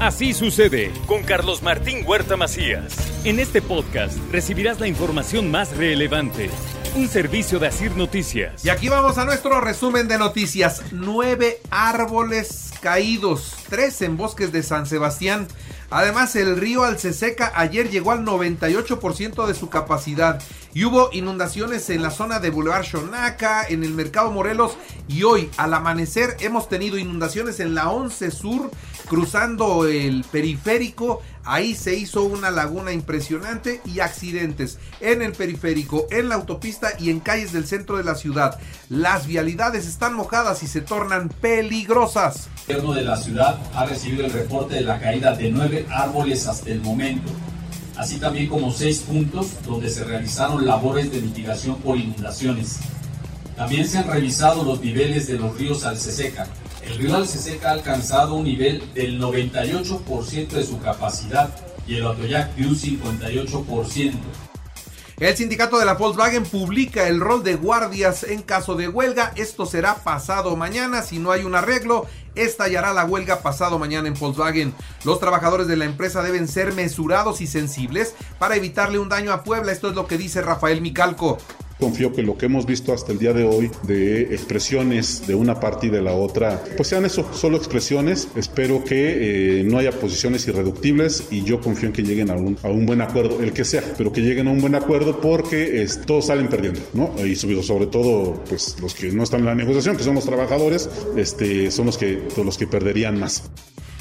Así sucede con Carlos Martín Huerta Macías. En este podcast recibirás la información más relevante. Un servicio de Asir Noticias. Y aquí vamos a nuestro resumen de noticias. Nueve árboles caídos, tres en bosques de San Sebastián. Además, el río Alceseca ayer llegó al 98% de su capacidad y hubo inundaciones en la zona de Boulevard Xonaca, en el Mercado Morelos y hoy al amanecer hemos tenido inundaciones en la 11 Sur, cruzando el periférico. Ahí se hizo una laguna impresionante y accidentes en el periférico, en la autopista y en calles del centro de la ciudad. Las vialidades están mojadas y se tornan peligrosas. El gobierno de la ciudad ha recibido el reporte de la caída de nueve árboles hasta el momento, así también como seis puntos donde se realizaron labores de mitigación por inundaciones. También se han revisado los niveles de los ríos Alceseca. El río Alceseca ha alcanzado un nivel del 98% de su capacidad y el Atoyac de un 58%. El sindicato de la Volkswagen publica el rol de guardias en caso de huelga. Esto será pasado mañana. Si no hay un arreglo, estallará la huelga pasado mañana en Volkswagen. Los trabajadores de la empresa deben ser mesurados y sensibles para evitarle un daño a Puebla. Esto es lo que dice Rafael Micalco. Confío que lo que hemos visto hasta el día de hoy de expresiones de una parte y de la otra, pues sean eso, solo expresiones. Espero que eh, no haya posiciones irreductibles y yo confío en que lleguen a un, a un, buen acuerdo, el que sea, pero que lleguen a un buen acuerdo porque todos salen perdiendo, ¿no? Y sobre todo, pues los que no están en la negociación, que son los trabajadores, este, son los que, los que perderían más.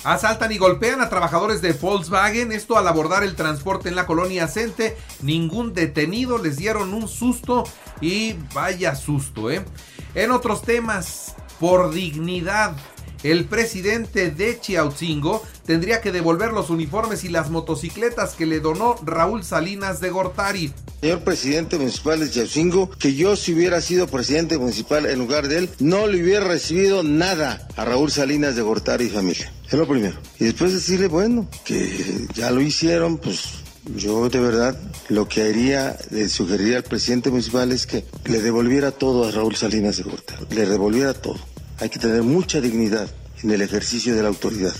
Asaltan y golpean a trabajadores de Volkswagen, esto al abordar el transporte en la colonia Cente. Ningún detenido, les dieron un susto y vaya susto, ¿eh? En otros temas, por dignidad, el presidente de Chiautzingo tendría que devolver los uniformes y las motocicletas que le donó Raúl Salinas de Gortari. Señor presidente municipal de Chiautzingo, que yo si hubiera sido presidente municipal en lugar de él, no le hubiera recibido nada a Raúl Salinas de Gortari y familia. Es lo primero. Y después decirle, bueno, que ya lo hicieron, pues yo de verdad lo que haría, le sugeriría al presidente municipal es que le devolviera todo a Raúl Salinas de Gortari. Le devolviera todo. Hay que tener mucha dignidad en el ejercicio de la autoridad.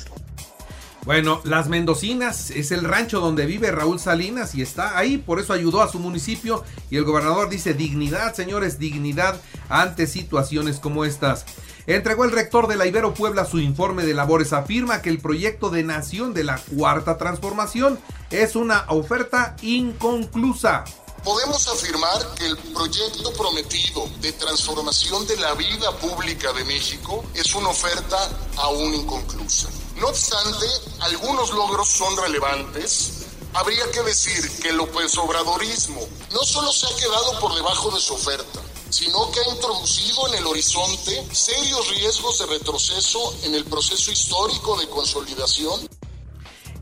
Bueno, Las Mendocinas es el rancho donde vive Raúl Salinas y está ahí, por eso ayudó a su municipio y el gobernador dice dignidad, señores, dignidad ante situaciones como estas. Entregó el rector de la Ibero Puebla su informe de labores, afirma que el proyecto de nación de la Cuarta Transformación es una oferta inconclusa. Podemos afirmar que el proyecto prometido de transformación de la vida pública de México es una oferta aún inconclusa. No obstante, algunos logros son relevantes. Habría que decir que el López Obradorismo no solo se ha quedado por debajo de su oferta, sino que ha introducido en el horizonte serios riesgos de retroceso en el proceso histórico de consolidación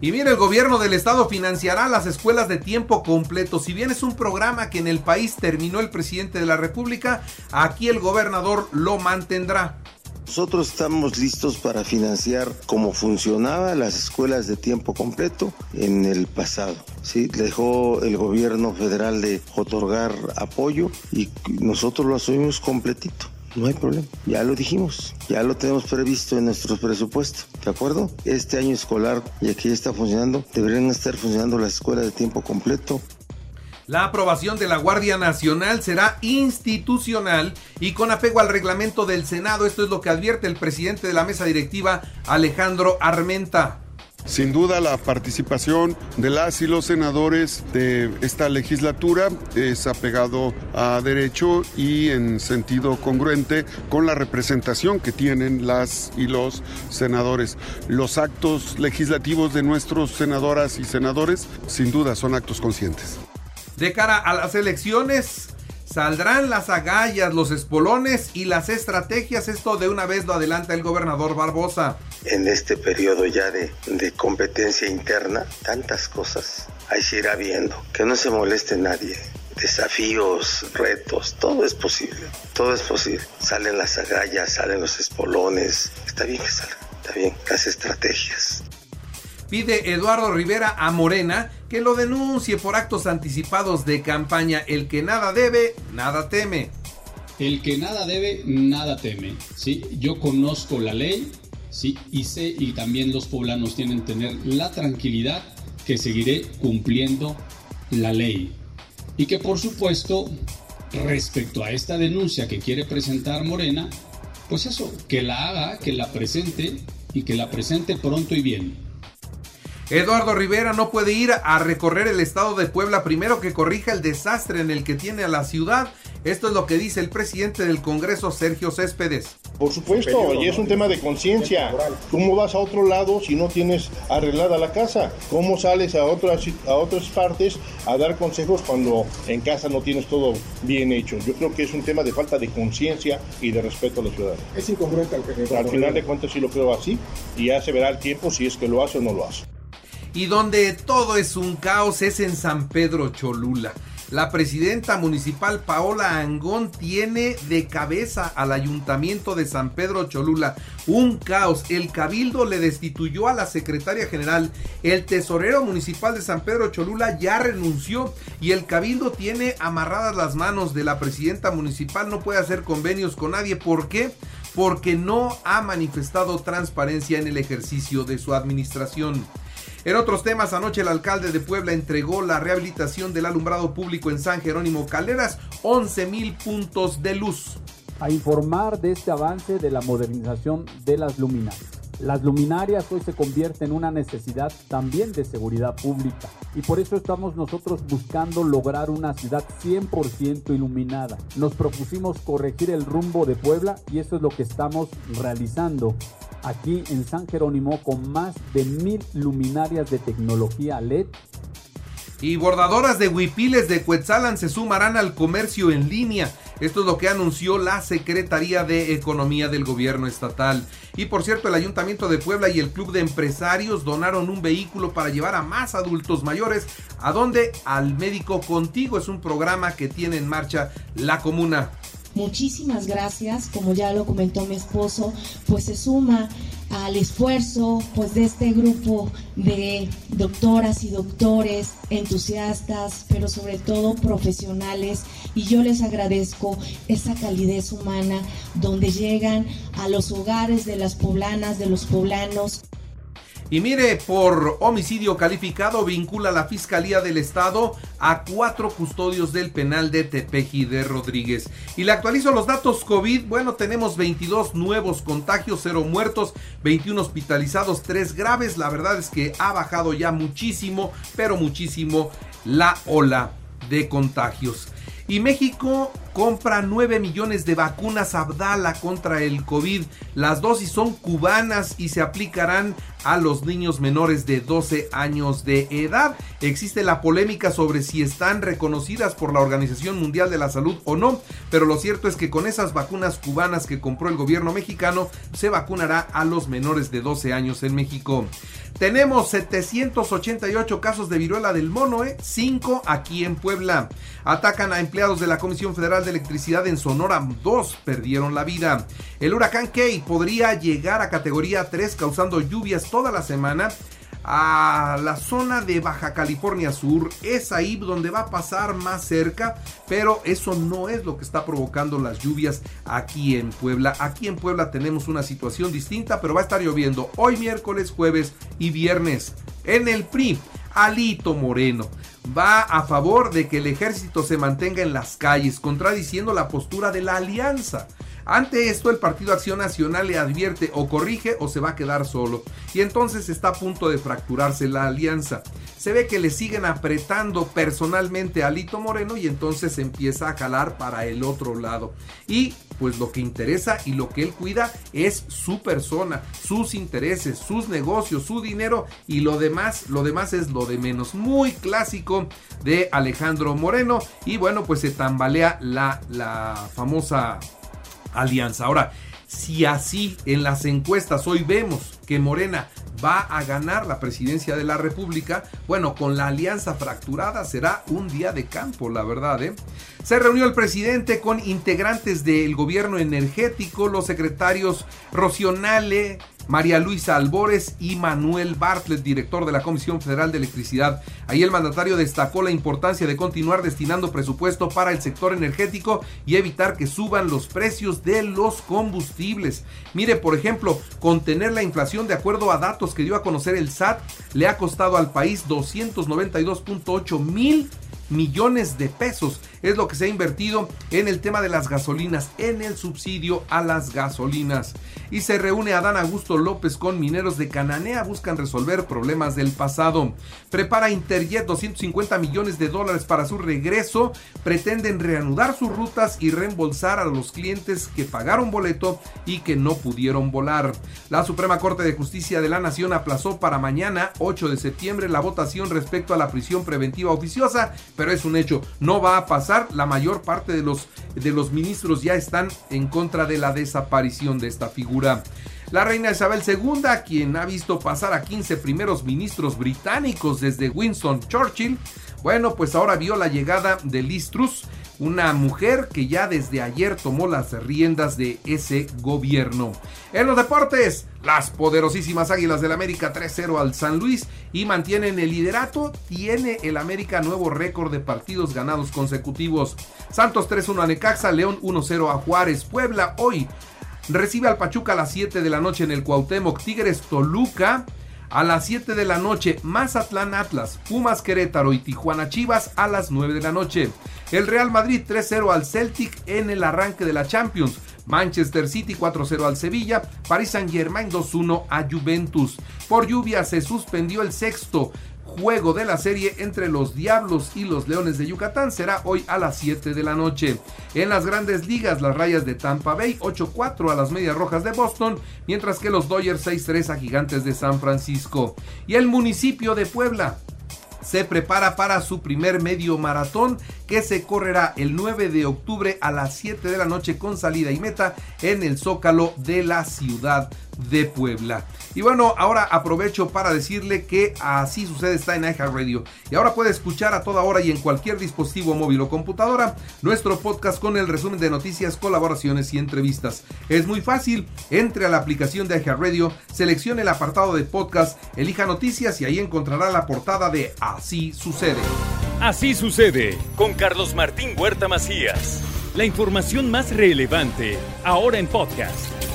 y bien, el gobierno del estado financiará las escuelas de tiempo completo. Si bien es un programa que en el país terminó el presidente de la República, aquí el gobernador lo mantendrá. Nosotros estamos listos para financiar como funcionaba las escuelas de tiempo completo en el pasado. ¿sí? Dejó el gobierno federal de otorgar apoyo y nosotros lo asumimos completito. No hay problema, ya lo dijimos, ya lo tenemos previsto en nuestros presupuestos, ¿de acuerdo? Este año escolar, ya que ya está funcionando, deberían estar funcionando las escuelas de tiempo completo. La aprobación de la Guardia Nacional será institucional y con apego al reglamento del Senado. Esto es lo que advierte el presidente de la mesa directiva, Alejandro Armenta. Sin duda la participación de las y los senadores de esta legislatura es apegado a derecho y en sentido congruente con la representación que tienen las y los senadores. Los actos legislativos de nuestros senadoras y senadores sin duda son actos conscientes. De cara a las elecciones, saldrán las agallas, los espolones y las estrategias. Esto de una vez lo adelanta el gobernador Barbosa. en este periodo ya de, de competencia interna, tantas cosas. Ahí se irá viendo, que no se moleste nadie desafíos, retos, todo es posible, todo es posible. Salen las agallas, salen los espolones, está bien que salgan, está bien, las estrategias. Pide Eduardo Rivera a Morena que lo denuncie por actos anticipados de campaña. El que nada debe, nada teme. El que nada debe, nada teme. ¿sí? Yo conozco la ley ¿sí? y sé, y también los poblanos tienen que tener la tranquilidad que seguiré cumpliendo la ley. Y que por supuesto, respecto a esta denuncia que quiere presentar Morena, pues eso, que la haga, que la presente y que la presente pronto y bien. Eduardo Rivera no puede ir a recorrer el estado de Puebla primero que corrija el desastre en el que tiene a la ciudad. Esto es lo que dice el presidente del Congreso, Sergio Céspedes. Por supuesto, y es un tema de conciencia. ¿Cómo vas a otro lado si no tienes arreglada la casa? ¿Cómo sales a otras, a otras partes a dar consejos cuando en casa no tienes todo bien hecho? Yo creo que es un tema de falta de conciencia y de respeto a la ciudad. Es incongruente al que Al final de cuentas sí lo creo así y ya se verá el tiempo si es que lo hace o no lo hace y donde todo es un caos es en San Pedro Cholula. La presidenta municipal Paola Angón tiene de cabeza al ayuntamiento de San Pedro Cholula un caos. El cabildo le destituyó a la secretaria general. El tesorero municipal de San Pedro Cholula ya renunció y el cabildo tiene amarradas las manos de la presidenta municipal. No puede hacer convenios con nadie. ¿Por qué? Porque no ha manifestado transparencia en el ejercicio de su administración. En otros temas, anoche el alcalde de Puebla entregó la rehabilitación del alumbrado público en San Jerónimo Caleras, 11 mil puntos de luz. A informar de este avance de la modernización de las luminarias. Las luminarias hoy se convierten en una necesidad también de seguridad pública y por eso estamos nosotros buscando lograr una ciudad 100% iluminada. Nos propusimos corregir el rumbo de Puebla y eso es lo que estamos realizando aquí en San Jerónimo con más de mil luminarias de tecnología LED y bordadoras de huipiles de Cuetzalan se sumarán al comercio en línea. Esto es lo que anunció la Secretaría de Economía del Gobierno Estatal. Y por cierto, el Ayuntamiento de Puebla y el Club de Empresarios donaron un vehículo para llevar a más adultos mayores. ¿A dónde? Al Médico Contigo. Es un programa que tiene en marcha la comuna. Muchísimas gracias, como ya lo comentó mi esposo, pues se suma al esfuerzo pues de este grupo de doctoras y doctores entusiastas, pero sobre todo profesionales. Y yo les agradezco esa calidez humana donde llegan a los hogares de las poblanas, de los poblanos y mire, por homicidio calificado vincula la Fiscalía del Estado a cuatro custodios del penal de Tepeji de Rodríguez. Y le actualizo los datos COVID. Bueno, tenemos 22 nuevos contagios, 0 muertos, 21 hospitalizados, 3 graves. La verdad es que ha bajado ya muchísimo, pero muchísimo la ola de contagios. Y México compra 9 millones de vacunas Abdala contra el COVID. Las dosis son cubanas y se aplicarán a los niños menores de 12 años de edad. Existe la polémica sobre si están reconocidas por la Organización Mundial de la Salud o no, pero lo cierto es que con esas vacunas cubanas que compró el gobierno mexicano se vacunará a los menores de 12 años en México. Tenemos 788 casos de viruela del mono, 5 ¿eh? aquí en Puebla. Atacan a empleados de la Comisión Federal de Electricidad en Sonora, dos perdieron la vida. El huracán Key podría llegar a categoría 3 causando lluvias toda la semana a la zona de Baja California Sur. Es ahí donde va a pasar más cerca, pero eso no es lo que está provocando las lluvias aquí en Puebla. Aquí en Puebla tenemos una situación distinta, pero va a estar lloviendo hoy miércoles, jueves y viernes. En el PRI, Alito Moreno va a favor de que el ejército se mantenga en las calles, contradiciendo la postura de la alianza. Ante esto, el Partido Acción Nacional le advierte o corrige o se va a quedar solo. Y entonces está a punto de fracturarse la alianza. Se ve que le siguen apretando personalmente a Lito Moreno y entonces empieza a jalar para el otro lado. Y pues lo que interesa y lo que él cuida es su persona, sus intereses, sus negocios, su dinero y lo demás, lo demás es lo de menos. Muy clásico de Alejandro Moreno y bueno, pues se tambalea la, la famosa alianza. Ahora, Si así en las encuestas hoy vemos que Morena va a ganar la presidencia de la República, bueno, con la alianza fracturada será un día de campo, la verdad. ¿eh? Se reunió el presidente con integrantes del gobierno energético, los secretarios Rocionale, María Luisa Albores y Manuel Bartlett, director de la Comisión Federal de Electricidad. Ahí el mandatario destacó la importancia de continuar destinando presupuesto para el sector energético y evitar que suban los precios de los combustibles. Mire, por ejemplo, contener la inflación de acuerdo a datos que dio a conocer el SAT le ha costado al país 292.8 mil millones de pesos. Es lo que se ha invertido en el tema de las gasolinas, en el subsidio a las gasolinas. Y se reúne Adán Augusto López con mineros de Cananea, buscan resolver problemas del pasado. Prepara Interjet 250 millones de dólares para su regreso. Pretenden reanudar sus rutas y reembolsar a los clientes que pagaron boleto y que no pudieron volar. La Suprema Corte de Justicia de la Nación aplazó para mañana, 8 de septiembre, la votación respecto a la prisión preventiva oficiosa pero es un hecho, no va a pasar, la mayor parte de los, de los ministros ya están en contra de la desaparición de esta figura. La reina Isabel II, quien ha visto pasar a 15 primeros ministros británicos desde Winston Churchill, bueno, pues ahora vio la llegada de Liz Truss, una mujer que ya desde ayer tomó las riendas de ese gobierno. En los deportes, las poderosísimas Águilas del América 3-0 al San Luis y mantienen el liderato. Tiene el América nuevo récord de partidos ganados consecutivos. Santos 3-1 a Necaxa, León 1-0 a Juárez. Puebla hoy recibe al Pachuca a las 7 de la noche en el Cuauhtémoc. Tigres Toluca a las 7 de la noche, Mazatlán Atlas, Pumas Querétaro y Tijuana Chivas a las 9 de la noche. El Real Madrid 3-0 al Celtic en el arranque de la Champions. Manchester City 4-0 al Sevilla, Paris Saint-Germain 2-1 a Juventus. Por lluvia se suspendió el sexto juego de la serie entre los Diablos y los Leones de Yucatán será hoy a las 7 de la noche. En las grandes ligas, las rayas de Tampa Bay 8-4 a las Medias Rojas de Boston, mientras que los Dodgers 6-3 a Gigantes de San Francisco. Y el municipio de Puebla se prepara para su primer medio maratón que se correrá el 9 de octubre a las 7 de la noche con salida y meta en el Zócalo de la ciudad de Puebla. Y bueno, ahora aprovecho para decirle que así sucede está en Radio Y ahora puede escuchar a toda hora y en cualquier dispositivo móvil o computadora nuestro podcast con el resumen de noticias, colaboraciones y entrevistas. Es muy fácil, entre a la aplicación de Radio seleccione el apartado de podcast, elija noticias y ahí encontrará la portada de Así sucede. Así sucede con Carlos Martín Huerta Macías. La información más relevante ahora en podcast.